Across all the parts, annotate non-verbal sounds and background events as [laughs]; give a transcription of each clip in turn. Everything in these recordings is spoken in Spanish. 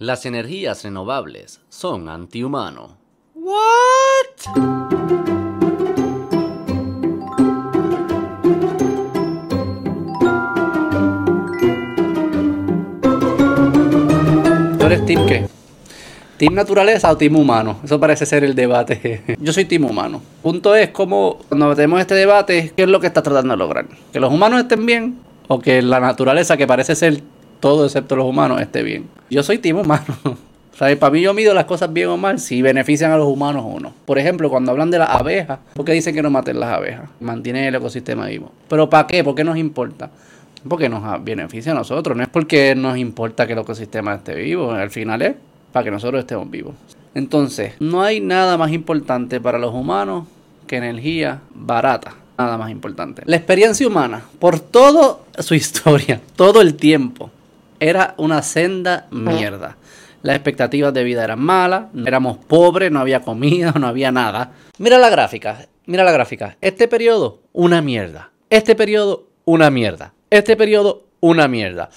Las energías renovables son antihumano. ¿Tú eres team qué? ¿Team naturaleza o team humano? Eso parece ser el debate. [laughs] Yo soy team humano. Punto es como cuando tenemos este debate, ¿qué es lo que está tratando de lograr? ¿Que los humanos estén bien o que la naturaleza, que parece ser todo excepto los humanos, esté bien? Yo soy team humano. [laughs] O sea, para mí yo mido las cosas bien o mal si benefician a los humanos o no. Por ejemplo, cuando hablan de las abejas, ¿por qué dicen que no maten las abejas? Mantienen el ecosistema vivo. ¿Pero para qué? ¿Por qué nos importa? Porque nos beneficia a nosotros. No es porque nos importa que el ecosistema esté vivo. Al final es para que nosotros estemos vivos. Entonces, no hay nada más importante para los humanos que energía barata. Nada más importante. La experiencia humana, por toda su historia, [laughs] todo el tiempo, era una senda mierda. Las expectativas de vida eran malas, éramos pobres, no había comida, [laughs] no había nada. Mira la gráfica, mira la gráfica. Este periodo, una mierda. Este periodo, una mierda. Este periodo, una mierda.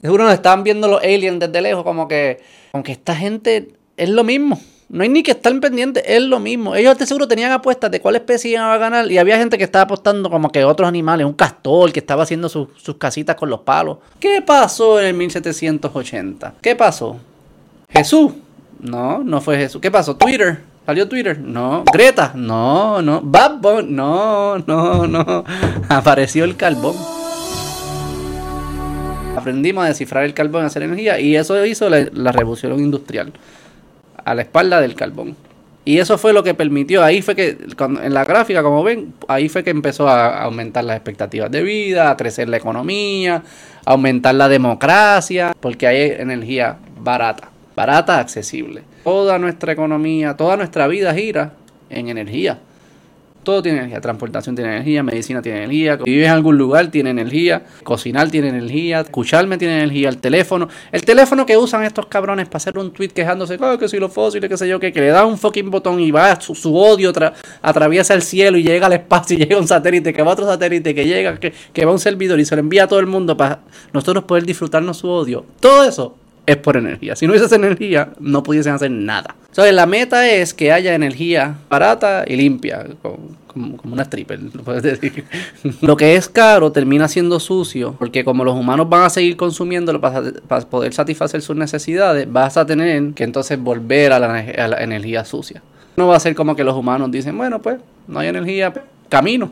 Seguro nos estaban viendo los aliens desde lejos, como que, aunque esta gente es lo mismo. No hay ni que estar pendiente, es lo mismo. Ellos de seguro tenían apuestas de cuál especie iban a ganar y había gente que estaba apostando como que otros animales, un castor que estaba haciendo sus, casitas con los palos. ¿Qué pasó en el 1780? ¿Qué pasó? Jesús. No, no fue Jesús. ¿Qué pasó? Twitter. ¿Salió Twitter? No. Greta. No, no. Bad. No, no, no. [laughs] Apareció el carbón. Aprendimos a descifrar el carbón y hacer energía y eso hizo la revolución industrial a la espalda del carbón. Y eso fue lo que permitió, ahí fue que, en la gráfica, como ven, ahí fue que empezó a aumentar las expectativas de vida, a crecer la economía, a aumentar la democracia, porque hay energía barata, barata, accesible. Toda nuestra economía, toda nuestra vida gira en energía. Todo tiene energía, transportación tiene energía, medicina tiene energía, vivir en algún lugar tiene energía, cocinar tiene energía, escucharme tiene energía, el teléfono, el teléfono que usan estos cabrones para hacer un tweet quejándose, "Ah, que si los fósiles, que sé yo, que, que le da un fucking botón y va, su, odio tra- atraviesa el cielo y llega al espacio y [laughs] llega un satélite, que va otro satélite, que llega, que, que va un servidor y se lo envía a todo el mundo para nosotros poder disfrutarnos su odio. Todo eso es por energía. Si no hubiese energía, no pudiesen hacer nada. Entonces, la meta es que haya energía barata y limpia, como, una stripper, [laughs] lo puedes decir. Lo que es caro termina siendo sucio, porque como los humanos van a seguir consumiéndolo para, para poder satisfacer sus necesidades, vas a tener que entonces volver a la, a la energía sucia. No va a ser como que los humanos dicen, bueno, pues no hay energía, pues, camino.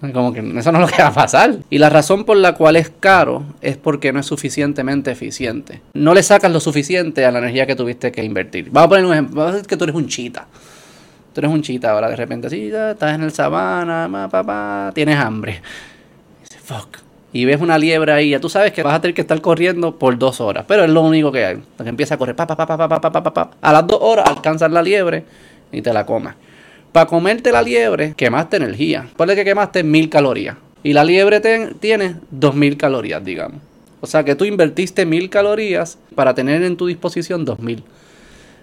Como que eso no es lo que va a pasar. Y la razón por la cual es caro es porque no es suficientemente eficiente. No le sacas lo suficiente a la energía que tuviste que invertir. Vamos a poner un ejemplo. Vamos a decir que tú eres un chita. Tú eres un chita ahora de repente así, ya, estás en el sabana, ma, papá, tienes hambre. Fuck. Y ves una liebre ahí, ya tú sabes que vas a tener que estar corriendo por dos horas. Pero es lo único que hay. Porque empieza a correr, pa, pa, pa, pa, pa, pa, pa, pa, pa. A las dos horas alcanzas la liebre y te la comes. Para comerte la liebre, quemaste energía. Ponle que quemaste mil calorías. Y la liebre tiene dos mil calorías, digamos. O sea que tú invertiste mil calorías para tener en tu disposición dos mil.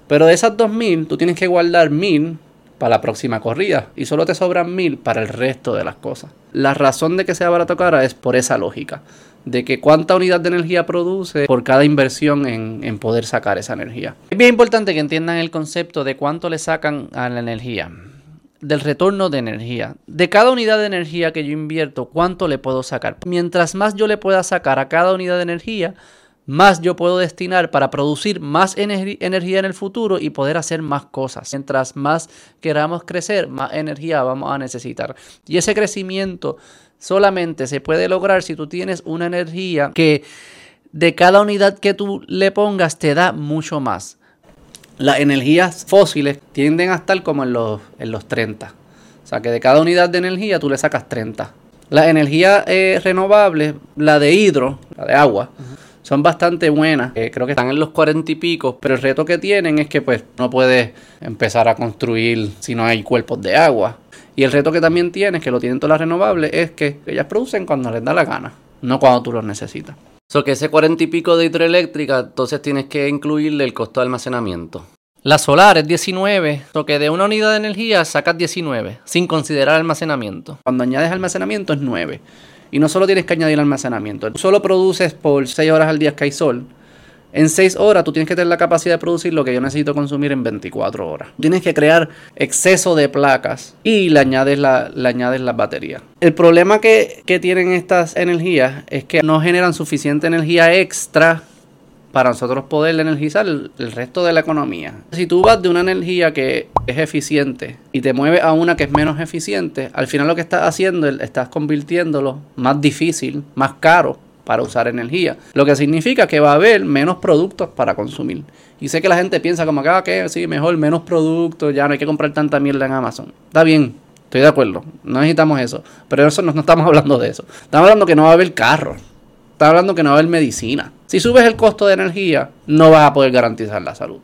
Pero de esas dos mil, tú tienes que guardar mil para la próxima corrida. Y solo te sobran mil para el resto de las cosas. La razón de que sea barato cara es por esa lógica. De que cuánta unidad de energía produce por cada inversión en, en poder sacar esa energía. Es bien importante que entiendan el concepto de cuánto le sacan a la energía del retorno de energía. De cada unidad de energía que yo invierto, ¿cuánto le puedo sacar? Mientras más yo le pueda sacar a cada unidad de energía, más yo puedo destinar para producir más ener- energía en el futuro y poder hacer más cosas. Mientras más queramos crecer, más energía vamos a necesitar. Y ese crecimiento solamente se puede lograr si tú tienes una energía que de cada unidad que tú le pongas te da mucho más las energías fósiles tienden a estar como en los, en los 30. O sea que de cada unidad de energía tú le sacas 30. Las energías eh, renovables, la de hidro, la de agua, son bastante buenas. Eh, creo que están en los 40 y pico, pero el reto que tienen es que pues no puedes empezar a construir si no hay cuerpos de agua. Y el reto que también tienes, que lo tienen todas las renovables, es que ellas producen cuando les da la gana, no cuando tú los necesitas. So que ese 40 y pico de hidroeléctrica, entonces tienes que incluirle el costo de almacenamiento. La solar es 19, lo que de una unidad de energía sacas 19, sin considerar almacenamiento. Cuando añades almacenamiento es 9. Y no solo tienes que añadir almacenamiento, solo produces por 6 horas al día que hay sol. En 6 horas tú tienes que tener la capacidad de producir lo que yo necesito consumir en 24 horas. Tienes que crear exceso de placas y le añades la, le añades la batería. El problema que, que tienen estas energías es que no generan suficiente energía extra para nosotros poder energizar el, resto de la economía. Si tú vas de una energía que es eficiente y te mueves a una que es menos eficiente, al final lo que estás haciendo es estás convirtiéndolo más difícil, más caro para usar energía. Lo que significa que va a haber menos productos para consumir. Y sé que la gente piensa como que, ah, que sí, mejor menos productos, ya no hay que comprar tanta mierda en Amazon. Está bien, estoy de acuerdo, no necesitamos eso. Pero eso no, no estamos [laughs] hablando de eso. Estamos hablando que no va a haber carros. Estamos hablando que no va a haber medicina. Si subes el costo de energía, no vas a poder garantizar la salud.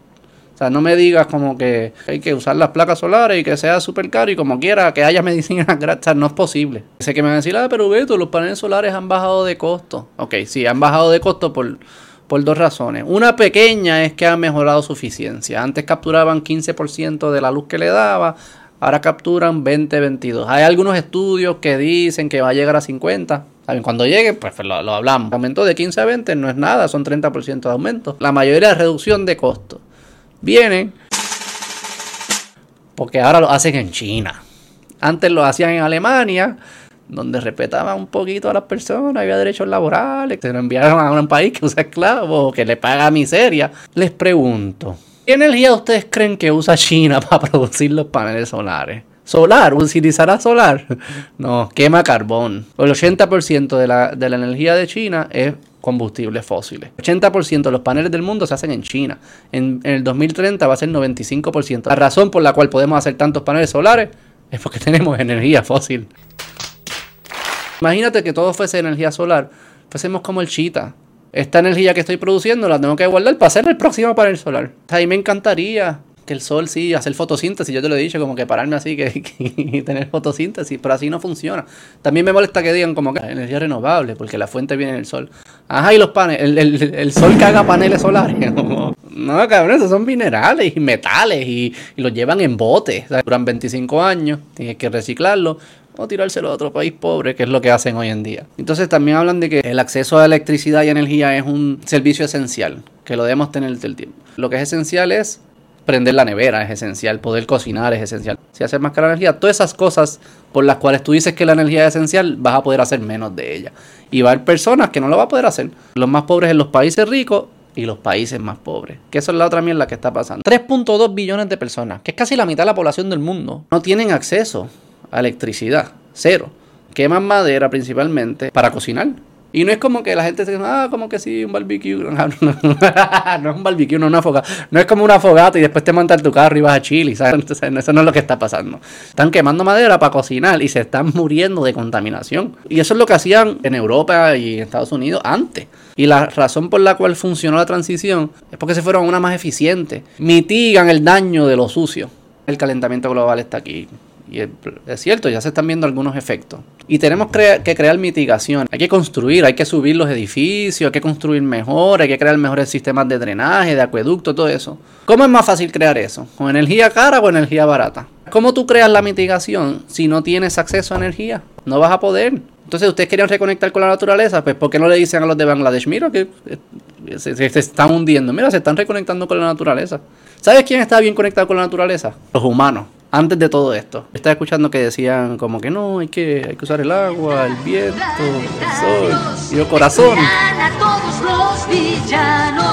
O sea, no me digas como que hay que usar las placas solares y que sea súper caro y como quiera que haya [laughs] medicina gratis. no es posible. Sé que me van a decir, ah, pero Beto, los paneles solares han bajado de costo. Ok, sí, han bajado de costo por, por dos razones. Una pequeña es que han mejorado su eficiencia. Antes capturaban 15% de la luz que le daba, ahora capturan 20-22. Hay algunos estudios que dicen que va a llegar a 50. Cuando llegue, pues lo, hablamos. Aumento de 15 a 20 no es nada, son 30% de aumento. La mayoría de reducción de costos viene porque ahora lo hacen en China. Antes lo hacían en Alemania, donde respetaban un poquito a las personas, había derechos laborales, se lo enviaron a un país que usa esclavos, que le paga miseria. Les pregunto, ¿qué energía ustedes creen que usa China [laughs] para producir los paneles solares? Solar, utilizará solar. [laughs] No, quema carbón. El 80% de la, de la energía de China es combustibles fósiles. 80% de los paneles del mundo se hacen en China. En, el 2030 va a ser 95%. La razón por la cual podemos hacer tantos paneles solares es porque [laughs] tenemos energía fósil. Imagínate que todo fuese energía solar. Fuésemos como el chita. Esta energía que estoy produciendo la tengo que guardar para hacer el próximo panel solar. A mí me encantaría el sol sí, hacer fotosíntesis, yo te lo he dicho, como que pararme así que, [laughs] tener fotosíntesis, pero así no funciona. También me molesta que digan como que energía renovable, porque la fuente viene del sol. Ajá, y los paneles, el, el, el sol haga paneles solares. [laughs] no, cabrón, esos son minerales y metales y, y los llevan en botes. duran 25 años, tienes que reciclarlo o tirárselo a otro país pobre, que es lo que hacen hoy en día. Entonces también hablan de que el acceso a electricidad y energía es un servicio esencial, que lo debemos tener del tiempo. Lo que es esencial es prender la nevera es esencial, poder cocinar es esencial. Si haces más cara la energía, todas esas cosas por las cuales tú dices que la energía es esencial, vas a poder hacer menos de ella. Y va a haber personas que no lo van a poder hacer. Los más pobres en los países ricos y los países más pobres. Que eso es la otra mierda que está pasando. 3.2 billones de personas, que es casi la mitad de la población del mundo, no tienen acceso a electricidad. Cero. Queman madera principalmente para cocinar. Y no es como que la gente se dice, ah, como que sí, un barbecue. [laughs] No, es un barbecue, no es una fogata. No es como una fogata y después te montas tu carro y vas a Chile, ¿sabes? eso no es lo que está pasando. Están quemando madera para cocinar y se están muriendo de contaminación. Y eso es lo que hacían en Europa y en Estados Unidos antes. Y la razón por la cual funcionó la transición es porque se fueron a una más eficiente. Mitigan el daño de lo sucio. El calentamiento global está aquí. Y es cierto, ya se están viendo algunos efectos. Y tenemos que crear mitigación. Hay que construir, hay que subir los edificios, hay que construir mejor, hay que crear mejores sistemas de drenaje, de acueducto, todo eso. ¿Cómo es más fácil crear eso? ¿Con energía cara o energía barata? ¿Cómo tú creas la mitigación si no tienes acceso a energía? No vas a poder. Entonces, ustedes querían reconectar con la naturaleza, pues ¿por qué no le dicen a los de Bangladesh, mira que eh, se, se, están hundiendo, mira, se están reconectando con la naturaleza? ¿Sabes quién está bien conectado con la naturaleza? Los humanos antes de todo esto. Estaba escuchando que decían como que no, hay que, hay que usar el agua, el viento, el sol y el corazón.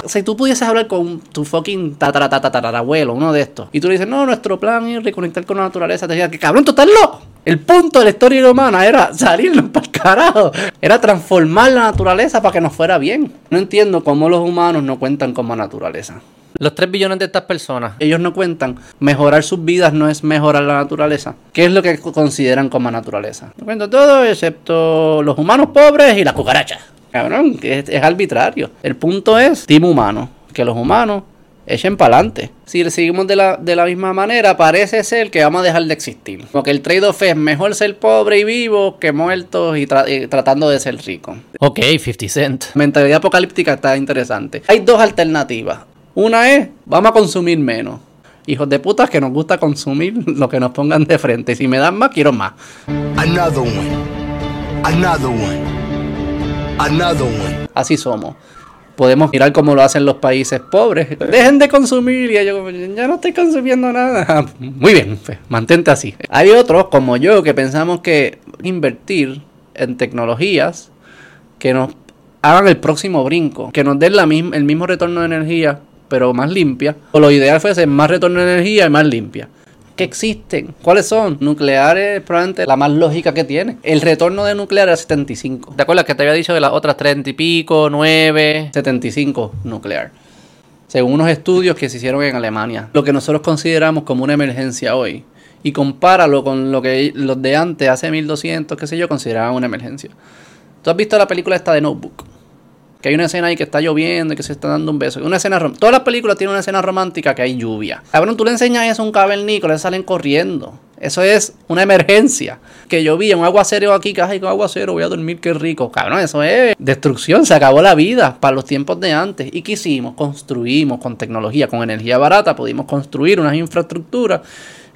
Si tú pudieses hablar con tu fucking tataratatarabuelo, uno de estos, y tú le dices, no, nuestro plan es reconectar con la naturaleza, te diría que cabrón, tú estás loco. El punto de la historia humana era salirnos [laughs] para el carajo. Era transformar la naturaleza para que nos fuera bien. No entiendo cómo los humanos no cuentan como naturaleza. Los 3 billones de estas personas, ellos no cuentan. Mejorar sus vidas no es mejorar la naturaleza. ¿Qué es lo que consideran como naturaleza? No cuento todo excepto los humanos pobres y las cucarachas. Cabrón, es, es arbitrario. El punto es team humano. Que los humanos echen para adelante. Si seguimos de la, de la misma manera, parece ser que vamos a dejar de existir. Porque el trade-off es mejor ser pobre y vivo que muertos y, y, tratando de ser rico. Ok, 50 Cent. Mentalidad apocalíptica está interesante. Hay dos alternativas. Una es, vamos a consumir menos. Hijos de putas que nos gusta consumir lo que nos pongan de frente. Si me dan más, quiero más. Another one. Another one. Another one. Así somos. Podemos mirar cómo lo hacen los países pobres. Dejen de consumir. Y yo, ya no estoy consumiendo nada. [laughs] Muy bien, pues, mantente así. Hay otros como yo que pensamos que invertir en tecnologías que nos hagan el próximo brinco, que nos den la el mismo retorno de energía, pero más limpia. O lo ideal fuese más retorno de energía y más limpia que existen. ¿Cuáles son? Nucleares, probablemente la más lógica que tiene. El retorno de nuclear es 75. ¿Te acuerdas que te había dicho de las otras 30 y pico, 9, 75 nuclear? Según unos estudios que se hicieron en Alemania. Lo que nosotros consideramos como una emergencia hoy. Y compáralo con lo que los de antes, hace 1200, qué sé yo, consideraban una emergencia. ¿Tú has visto la película esta de Notebook? Que hay una escena ahí que está lloviendo y que se está dando un beso. Una escena Todas las películas tienen una escena romántica que hay lluvia. Cabrón, tú le enseñas eso a un cavernícola, le salen corriendo. Eso es una emergencia. Que llovía, un aguacero aquí, que con aguacero, voy a dormir, qué rico. Cabrón, eso es destrucción, se acabó la vida para los tiempos de antes. ¿Y qué hicimos? Construimos con tecnología, con energía barata, pudimos construir unas infraestructuras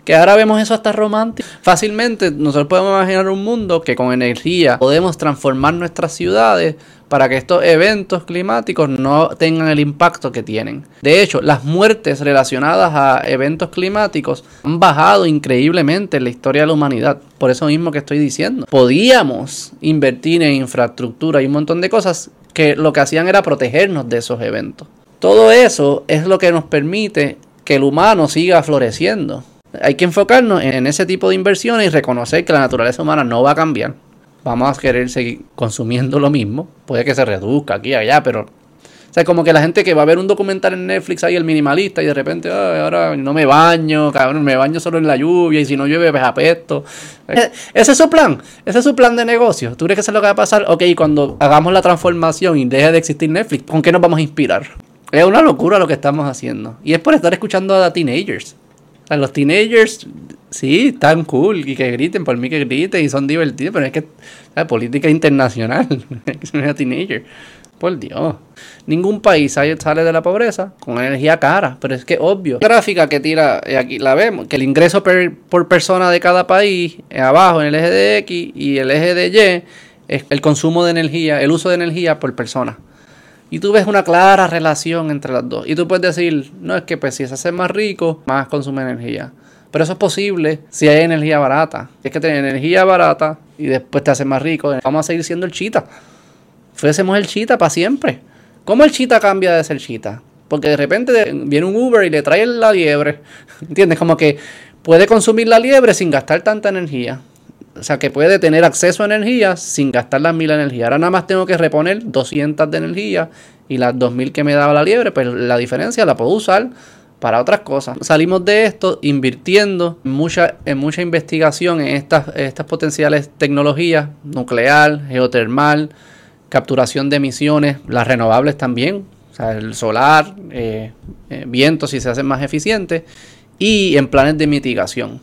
que ahora vemos eso hasta romántico. Fácilmente nosotros podemos imaginar un mundo que con energía podemos transformar nuestras ciudades para que estos eventos climáticos no tengan el impacto que tienen. De hecho, las muertes relacionadas a eventos climáticos han bajado increíblemente en la historia de la humanidad. Por eso mismo que estoy diciendo. Podíamos invertir en infraestructura y un montón de cosas que lo que hacían era protegernos de esos eventos. Todo eso es lo que nos permite que el humano siga floreciendo. Hay que enfocarnos en ese tipo de inversiones y reconocer que la naturaleza humana no va a cambiar vamos a querer seguir consumiendo lo mismo. Puede que se reduzca aquí y allá, pero. O sea, como que la gente que va a ver un documental en Netflix ahí, el minimalista, y de repente, ahora no me baño, cabrón, me baño solo en la lluvia, y si no llueve, pues apesto. Eh, ese es su plan, ese es su plan de negocio. ¿Tú crees que eso es lo que va a pasar? Ok, cuando hagamos la transformación y deje de existir Netflix, ¿con qué nos vamos a inspirar? Es una locura lo que estamos haciendo. Y es por estar escuchando a teenagers. Los teenagers Sí, están cool y que griten, por mí que griten y son divertidos, pero es que la política internacional, [laughs] es una teenager. Por Dios. Ningún país sale de la pobreza con energía cara, pero es que obvio. La gráfica que tira, eh, aquí la vemos, que el ingreso por persona de cada país, eh, abajo en el eje de X y el eje de Y, es el consumo de energía, el uso de energía por persona. Y tú ves una clara relación entre las dos. Y tú puedes decir, no es que pues si se hace más rico, más consume energía. Pero eso es posible si hay energía barata. Es que tener energía barata y después te hace más rico. Vamos a seguir siendo el chita. Fuésemos el chita para siempre. ¿Cómo el chita cambia de ser chita? Porque de repente viene un Uber y le trae la liebre. [laughs] ¿Entiendes? Como que puede consumir la liebre sin gastar tanta energía. O sea, que puede tener acceso a energía sin gastar las mil energía. Ahora nada más tengo que reponer 200 de energía y las 2000 que me daba la liebre, pues la diferencia la puedo usar para otras cosas. Salimos de esto invirtiendo en mucha, investigación en estas, estas potenciales tecnologías, nuclear, geotermal, capturación de emisiones, las renovables también, o sea, el solar, eh, eh, viento si se hacen más eficientes, y en planes de mitigación.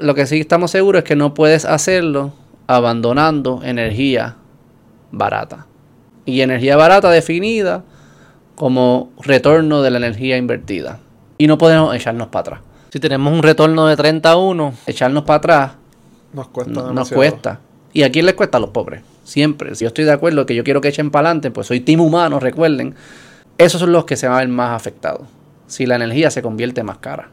Lo que sí estamos seguros es que no puedes hacerlo abandonando energía barata. Y energía barata definida como retorno de la energía invertida y no podemos echarnos para atrás. Si tenemos un retorno de 31, echarnos para atrás nos cuesta. nos cuesta. ¿Y a quién les cuesta? A los pobres. Siempre. Si yo estoy de acuerdo que yo quiero que echen para adelante, pues soy team humano, recuerden. Esos son los que se van a ver más afectados. Si la energía se convierte más cara.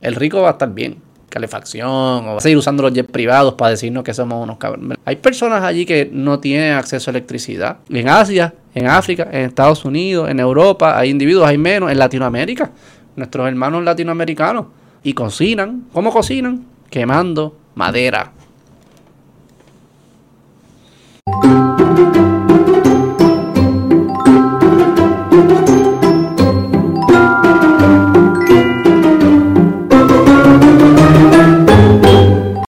El rico va a estar bien calefacción o seguir usando los jets privados para decirnos que somos unos cabrones. Hay personas allí que no tienen acceso a electricidad. En Asia, en África, en Estados Unidos, en Europa, hay individuos, hay menos, en Latinoamérica, nuestros hermanos latinoamericanos. Y cocinan. ¿Cómo cocinan? Quemando madera.